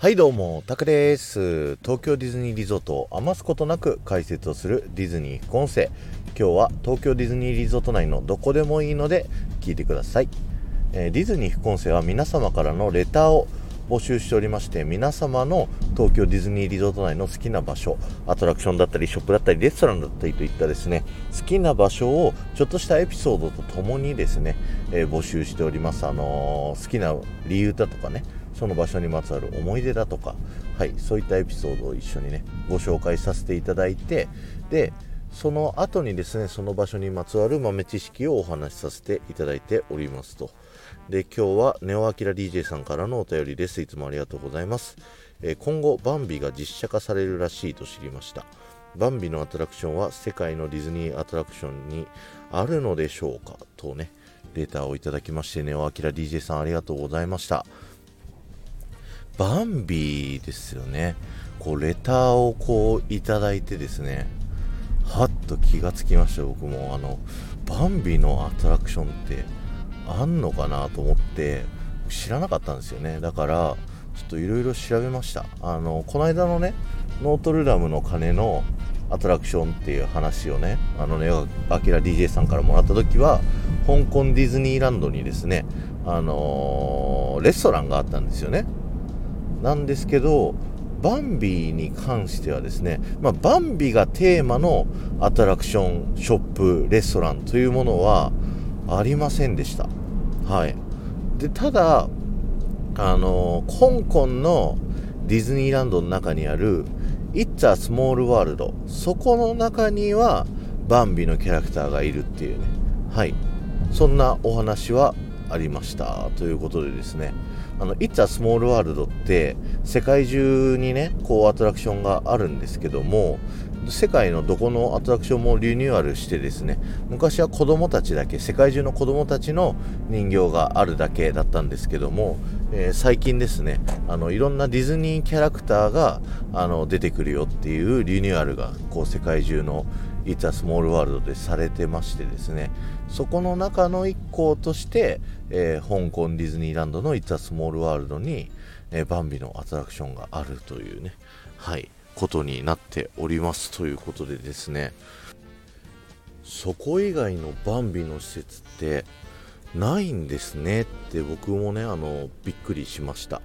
はいどうも、タクです。東京ディズニーリゾートを余すことなく解説をするディズニー副音声。今日は東京ディズニーリゾート内のどこでもいいので聞いてください。えー、ディズニー副音声は皆様からのレターを募集しておりまして皆様の東京ディズニーリゾート内の好きな場所アトラクションだったりショップだったりレストランだったりといったですね好きな場所をちょっとしたエピソードとともにですね、えー、募集しておりますあのー、好きな理由だとかねその場所にまつわる思い出だとか、はい、そういったエピソードを一緒にねご紹介させていただいてでその後にですねその場所にまつわる豆知識をお話しさせていただいておりますと。で今日はネオアキラ DJ さんからのお便りです。いつもありがとうございます、えー、今後バンビが実写化されるらしいと知りました。バンビのアトラクションは世界のディズニーアトラクションにあるのでしょうかとねレターをいただきましてネオアキラ DJ さんありがとうございました。バンビーですよね。こう、レターをこう、いただいてですね、はっと気がつきました、僕も。あの、バンビのアトラクションってあんのかなと思って、知らなかったんですよね。だから、ちょっといろいろ調べました。あの、この間のね、ノートルダムの鐘のアトラクションっていう話をね、あのね、アキラ DJ さんからもらった時は、香港ディズニーランドにですね、あのー、レストランがあったんですよね。なんですけど、バンビに関してはですね、まあ、バンビがテーマのアトラクション、ショップ、レストランというものはありませんでした。はい。で、ただ、あの、香港のディズニーランドの中にある It's a Small World そこの中にはバンビのキャラクターがいるっていうねはいそんなお話はありました。ということでですねあの、It's a Small World って世界中にね、こうアトラクションがあるんですけども、世界のどこのアトラクションもリニューアルしてですね、昔は子供たちだけ、世界中の子供たちの人形があるだけだったんですけども、えー、最近ですね、あの、いろんなディズニーキャラクターが、あの、出てくるよっていうリニューアルが、こう世界中の It's a Small World でされてましてですね、そこの中の1個として、えー、香港ディズニーランドの It's a Small World に、えー、バンビのアトラクションがあるというね、はい、ことになっておりますということでですね、そこ以外のバンビの施設ってないんですねって僕もね、あの、びっくりしました。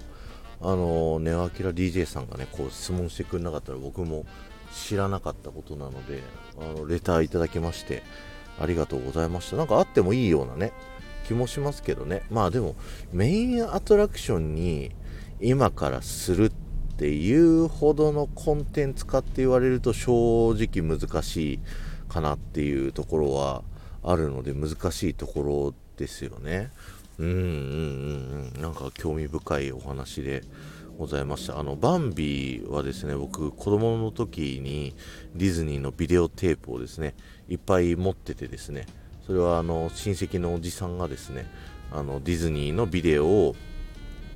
あの、ネオアキラ DJ さんがね、こう質問してくれなかったら僕も知らなかったことなので、あのレターいただきまして、ありがとうございました。なんかあってもいいようなね、気もしますけどね。まあでも、メインアトラクションに今からするっていうほどのコンテンツかって言われると正直難しいかなっていうところはあるので難しいところですよね。うんうんうんうん。なんか興味深いお話で。ございました。あの、バンビはですね、僕、子供の時にディズニーのビデオテープをですね、いっぱい持っててですね、それはあの、親戚のおじさんがですね、あの、ディズニーのビデオを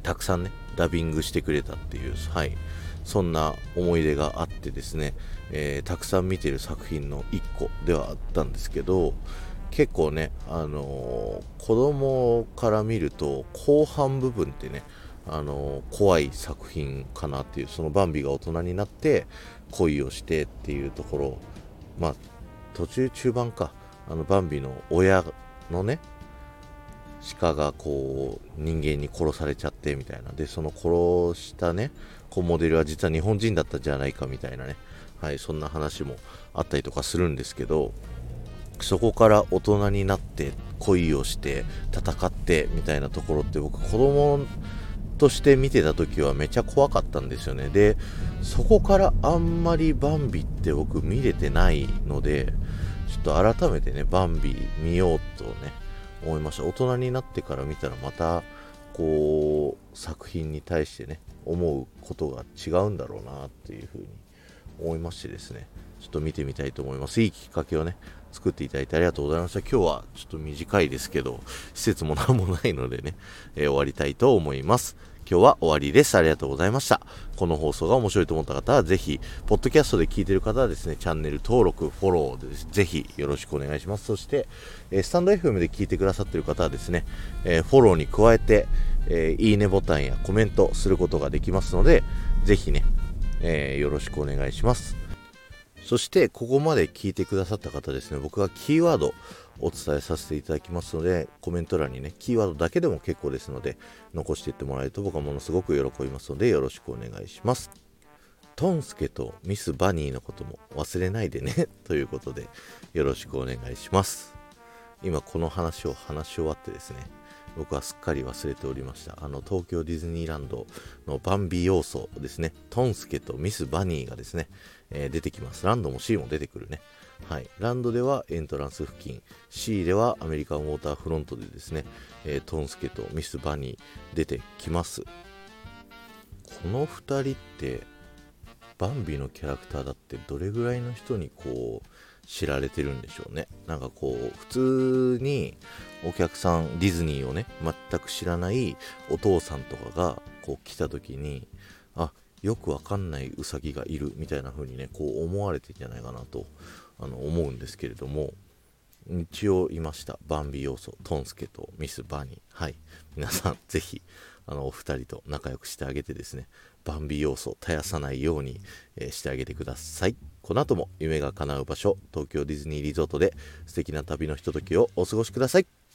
たくさんね、ダビングしてくれたっていう、はい、そんな思い出があってですね、えー、たくさん見てる作品の1個ではあったんですけど、結構ね、あのー、子供から見ると後半部分ってね、あの怖い作品かなっていうそのバンビが大人になって恋をしてっていうところまあ途中中盤か。あのバンビの親のね鹿がこう人間に殺されちゃってみたいな。でその殺したねこうモデルは実は日本人だったじゃないかみたいなね。はいそんな話もあったりとかするんですけどそこから大人になって恋をして戦ってみたいなところって僕子供として見てた時はめちゃ怖かったんですよね。で、そこからあんまりバンビって僕見れてないので、ちょっと改めてね、バンビ見ようとね、思いました。大人になってから見たらまた、こう、作品に対してね、思うことが違うんだろうなっていうふうに思いましてですね、ちょっと見てみたいと思います。いいきっかけをね、作っていただいてありがとうございました。今日はちょっと短いですけど、施設も何もないのでね、えー、終わりたいと思います。今日は終わりです。ありがとうございました。この放送が面白いと思った方は、ぜひ、ポッドキャストで聞いてる方はですね、チャンネル登録、フォローでぜひよろしくお願いします。そして、えー、スタンド FM で聞いてくださってる方はですね、えー、フォローに加えて、え、いいねボタンやコメントすることができますので、ぜひね、えよろしくお願いします。そして、ここまで聞いてくださった方ですね、僕がキーワード、お伝えさせていただきますので、コメント欄にね、キーワードだけでも結構ですので、残していってもらえると僕はものすごく喜びますので、よろしくお願いします。トンスケとミス・バニーのことも忘れないでね ということで、よろしくお願いします。今この話を話し終わってですね、僕はすっかり忘れておりました。あの、東京ディズニーランドのバンビ要素ですね、トンスケとミス・バニーがですね、えー、出てきます。ランドも C も出てくるね。はい、ランドではエントランス付近 C ではアメリカンウォーターフロントでですね、えー、トンスケとミス・バニー出てきますこの2人ってバンビのキャラクターだってどれぐらいの人にこう知られてるんでしょうねなんかこう普通にお客さんディズニーをね全く知らないお父さんとかがこう来た時にあよくわかんないウサギがいるみたいな風にねこう思われてんじゃないかなとあの思うんですけれども一応いました。バンビ要素トンスケとミス・バニー。はい。皆さんぜひあのお二人と仲良くしてあげてですねバンビ要素絶やさないように、えー、してあげてください。この後も夢が叶う場所東京ディズニーリゾートで素敵な旅のひとときをお過ごしください。